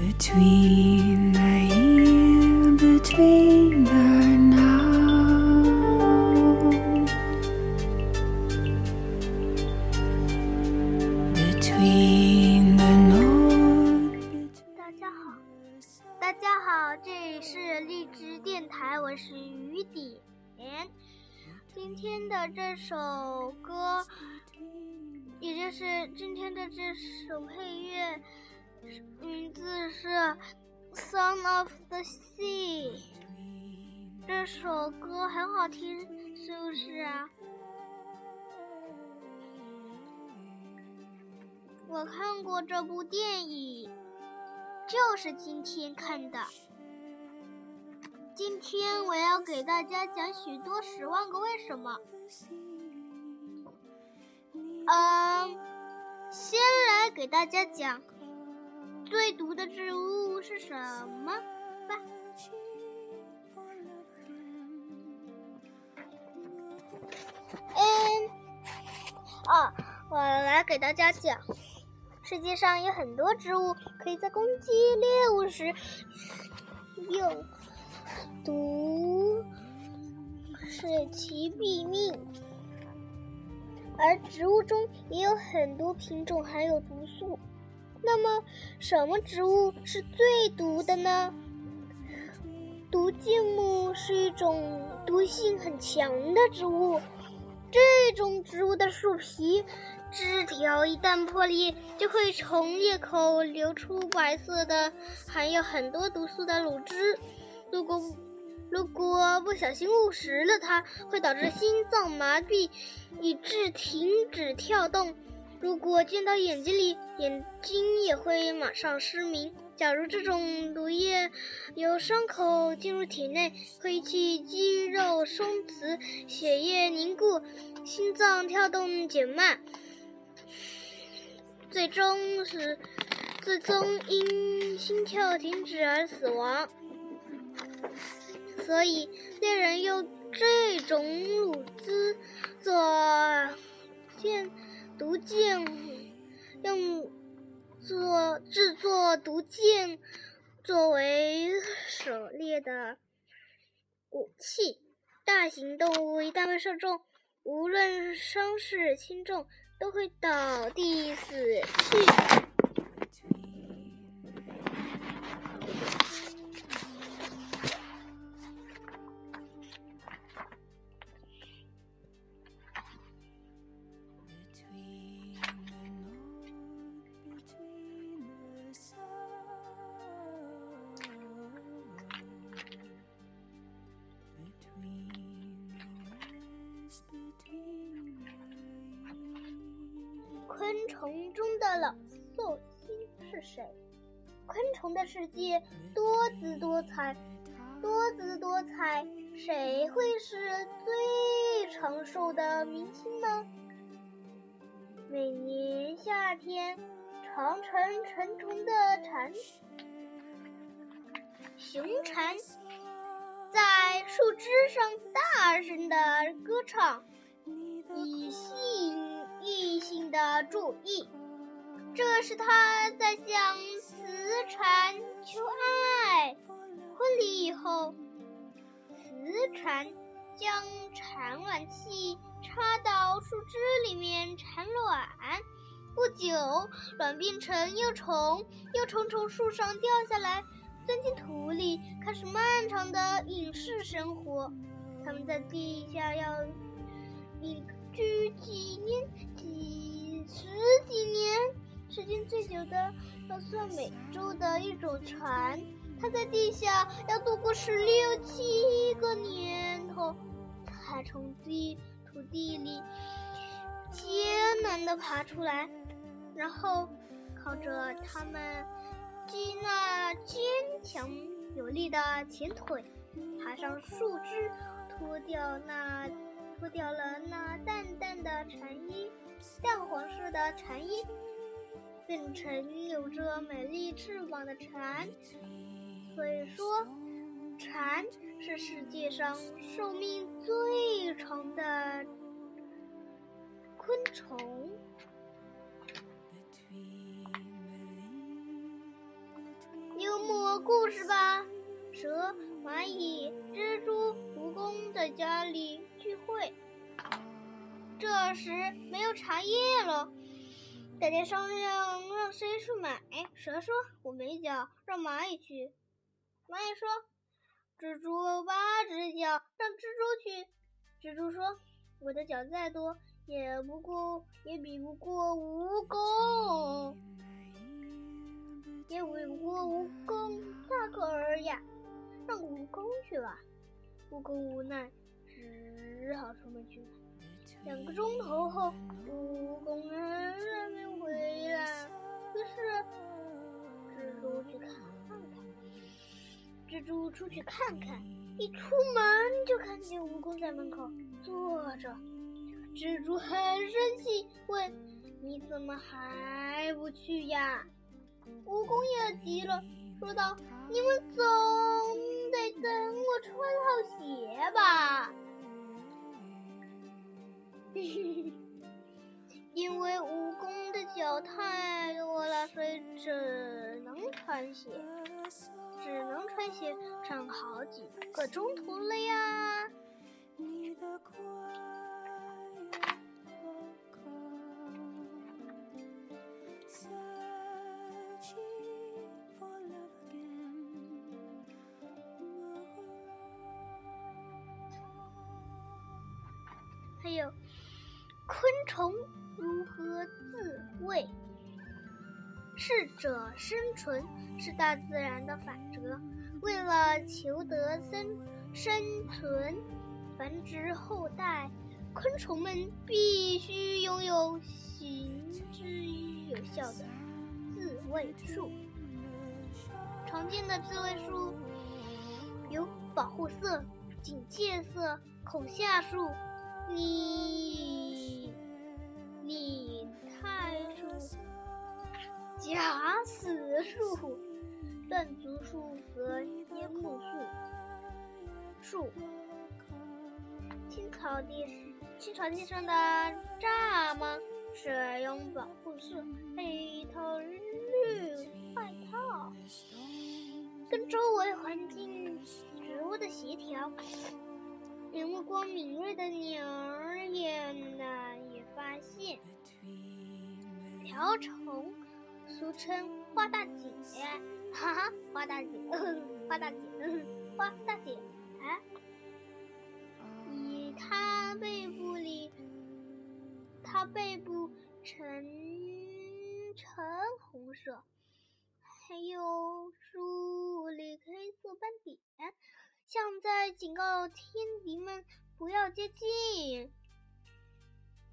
Between the here, between the now. Between the north. 大家好，大家好，这里是荔枝电台，我是雨点。今天的这首歌，也就是今天的这首配乐，字是《Song of the Sea》。这首歌很好听，是不是啊？我看过这部电影，就是今天看的。今天我要给大家讲许多十万个为什么。嗯，先来给大家讲最毒的植物是什么吧。嗯，哦，我来给大家讲。世界上有很多植物可以在攻击猎物时用毒使其毙命，而植物中也有很多品种含有毒素。那么，什么植物是最毒的呢？毒芥木是一种毒性很强的植物，这种植物的树皮。枝条一旦破裂，就会从裂口流出白色的、含有很多毒素的乳汁。如果如果不小心误食了它，会导致心脏麻痹，以致停止跳动。如果溅到眼睛里，眼睛也会马上失明。假如这种毒液由伤口进入体内，会引起肌肉松弛、血液凝固、心脏跳动减慢。最终是最终因心跳停止而死亡，所以猎人用这种乳汁做箭毒箭，用做制作毒箭作为狩猎的武器。大型动物一旦被射中，无论伤势轻重。都会倒地死去。昆虫中的老寿星是谁？昆虫的世界多姿多彩，多姿多彩，谁会是最长寿的明星呢？每年夏天，长成成虫的蝉，雄蝉，在树枝上大声的歌唱，以的注意，这是他在向雌蝉求爱。婚礼以后，雌蝉将产卵器插到树枝里面产卵，不久，卵变成幼虫，幼虫从树上掉下来，钻进土里，开始漫长的隐世生活。它们在地下要隐。居几年、几十几年，时间最久的要算美洲的一种船，它在地下要度过十六七个年头，才从地土地里艰难的爬出来，然后靠着它们那坚强有力的前腿，爬上树枝，脱掉那。脱掉了那淡淡的蝉衣，淡黄色的蝉衣，变成有着美丽翅膀的蝉。所以说，蝉是世界上寿命最长的昆虫。故事吧。蛇、蚂蚁、蜘蛛、蜈蚣在家里聚会。这时没有茶叶了，大家商量让谁去买。蛇说：“我没脚，让蚂蚁去。”蚂蚁说：“蜘蛛八只脚，让蜘蛛去。”蜘蛛说：“我的脚再多，也不过也比不过蜈蚣，也比不过蜈蚣大个儿呀，上蜈蚣去吧。”蜈蚣无奈，只好出门去。两个钟头后，蜈蚣仍然没回来，于是蜘蛛去看看。蜘蛛出去看看，一出门就看见蜈蚣在门口坐着。蜘蛛很生气，问：“你怎么还不去呀？”蜈蚣也急了，说道：“你们总得等我穿好鞋吧。”因为蜈蚣的脚太多了，所以只能穿鞋，只能穿鞋穿好几个钟头了呀。你的光昆虫如何自卫？适者生存是大自然的法则。为了求得生生存、繁殖后代，昆虫们必须拥有行之有效的自卫术。常见的自卫术有保护色、警戒色、恐吓术。你你太树、假死树、断足树和淹没术。术。青草地青草地上的蚱蜢使用保护色，配一套绿外套，跟周围环境植物的协调。连目光敏锐的鸟儿也难以发现瓢虫，俗称花大姐，哈哈，花大姐，花大姐，花大姐，以它背部里，它背部呈橙红色，还有树里黑色斑点。像在警告天敌们不要接近。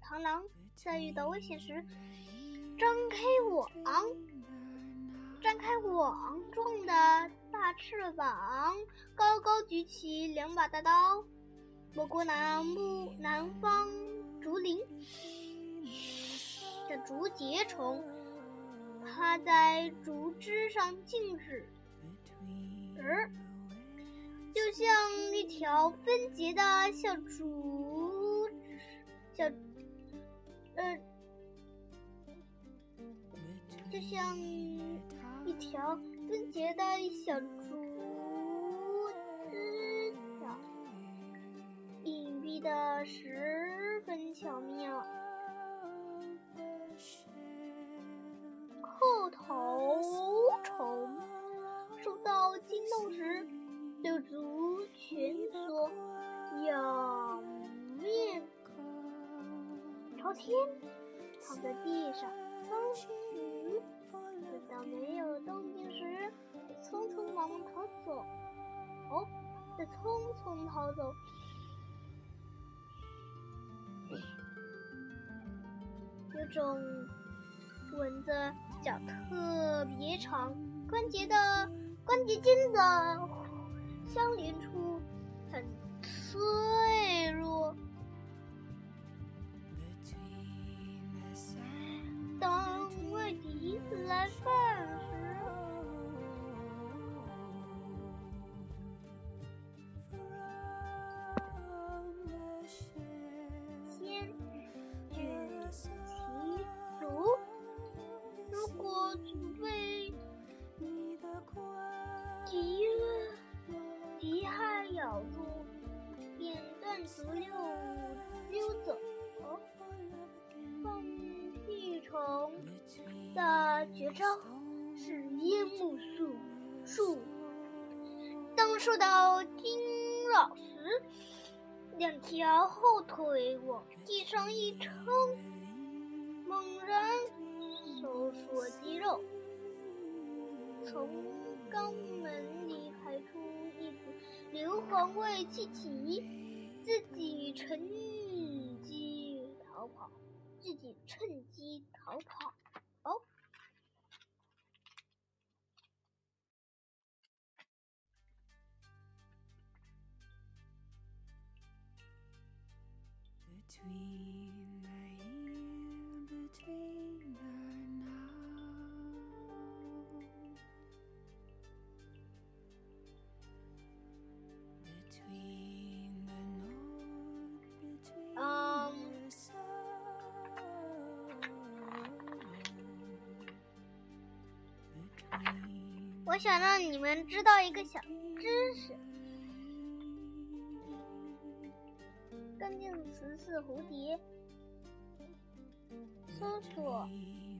螳螂在遇到危险时，张开网，张开网状的大翅膀，高高举起两把大刀。我国南部南方竹林的竹节虫，趴在竹枝上静止。而就像一条分解的小竹，小，呃，就像一条分解的小竹枝条，隐蔽的十分巧妙。朝天，躺在地上装死。等到没有动静时，匆匆忙忙逃走。哦，再匆匆逃走。有种蚊子脚特别长，关节的关节尖的。相连处很粗极乐，敌害咬住，便断足溜溜走。放屁虫的绝招是烟目术术，当受到惊扰时，两条后腿往地上一撑，猛然收缩肌肉，从。肛门里排出一股硫磺味气体，自己趁机逃跑，自己趁机逃跑。我想让你们知道一个小知识。关键词是蝴蝶。搜索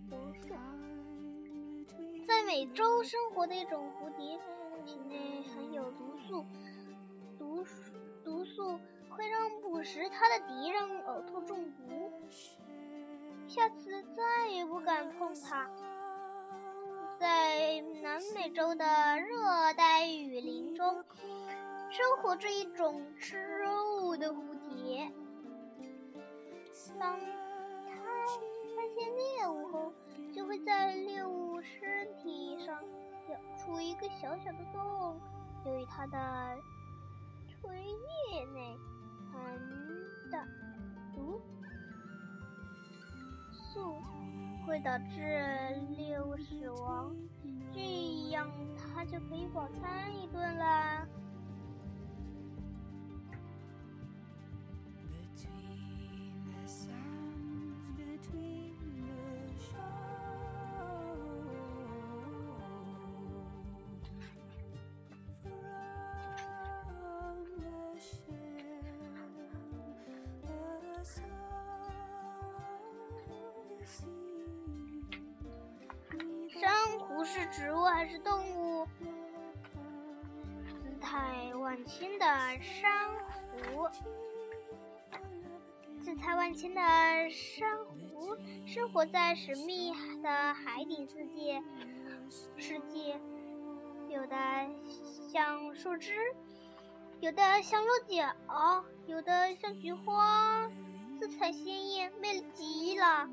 毒素，在美洲生活的一种蝴蝶，体内含有毒素，毒素毒素会让捕食它的敌人呕吐中毒，下次再也不敢碰它。在南美洲的热带雨林中，生活着一种吃肉的蝴蝶。当它发现猎物后，就会在猎物身体上咬出一个小小的洞。由于它的垂液内含的毒素会导致猎物死亡，这样它就可以饱餐一顿啦。是植物还是动物？姿态万千的珊瑚，姿态万千的珊瑚生活在神秘的海底世界。世界有的像树枝，有的像鹿角，有的像菊花，色彩鲜艳，美丽极了。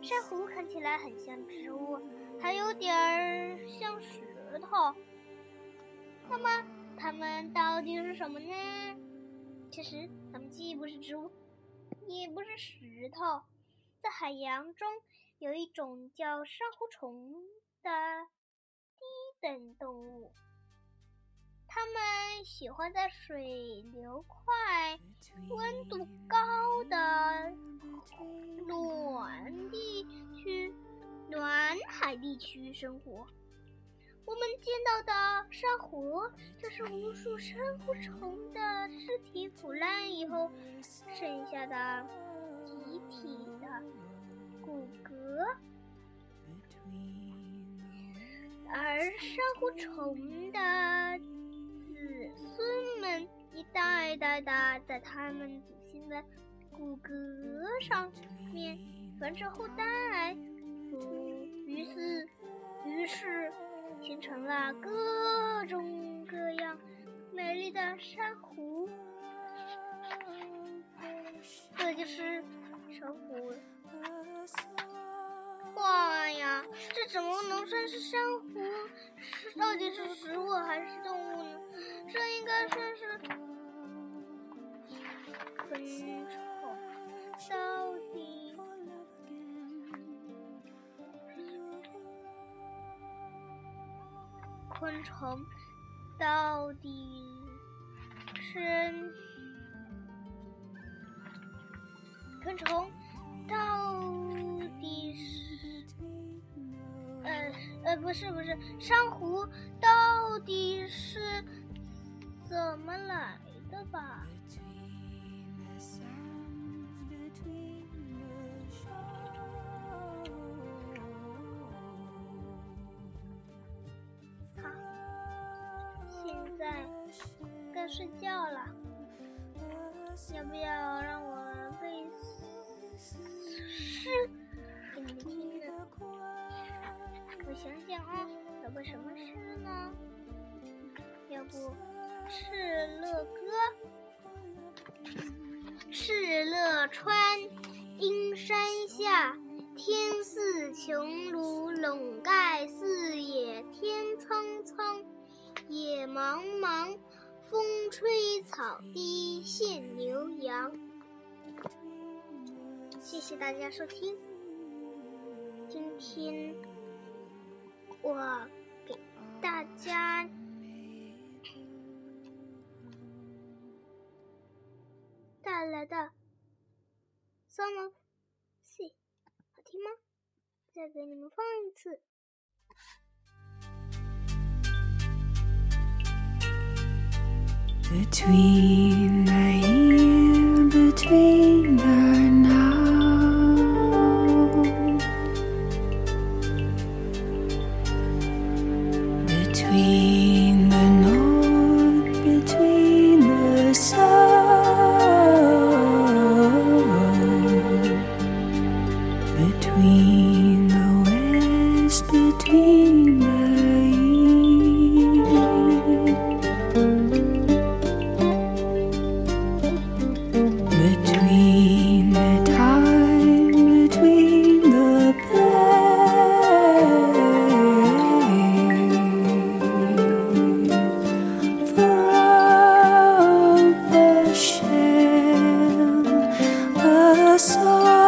珊瑚看起来很像植物。还有点儿像石头，那么它们到底是什么呢？其实它们既不是植物，也不是石头。在海洋中，有一种叫珊瑚虫的低等动物，它们喜欢在水流快、温度高的暖地区。暖海地区生活，我们见到的珊瑚就是无数珊瑚虫的尸体腐烂以后剩下的集体的骨骼，而珊瑚虫的子孙们一代代的在他们祖先的骨骼上面繁殖后代。于是，于是形成了各种各样美丽的珊瑚。这就是珊瑚。哇呀，这怎么能算是珊瑚？到底是植物还是动物呢？这应该算是昆虫。到底？昆虫到底是昆虫到底是呃呃不是不是珊瑚到底是怎么来的吧？睡觉了，要不要让我背诗给你们听呢？我想想啊，有个什么诗呢？要不《敕勒歌》：敕勒川，阴山下。天似穹庐，笼盖四野。天苍苍，野茫茫，风吹草低见牛羊。谢谢大家收听，今天我给大家带来的《Song of Sea》。好听吗？再给你们放一次。Between the here, between the the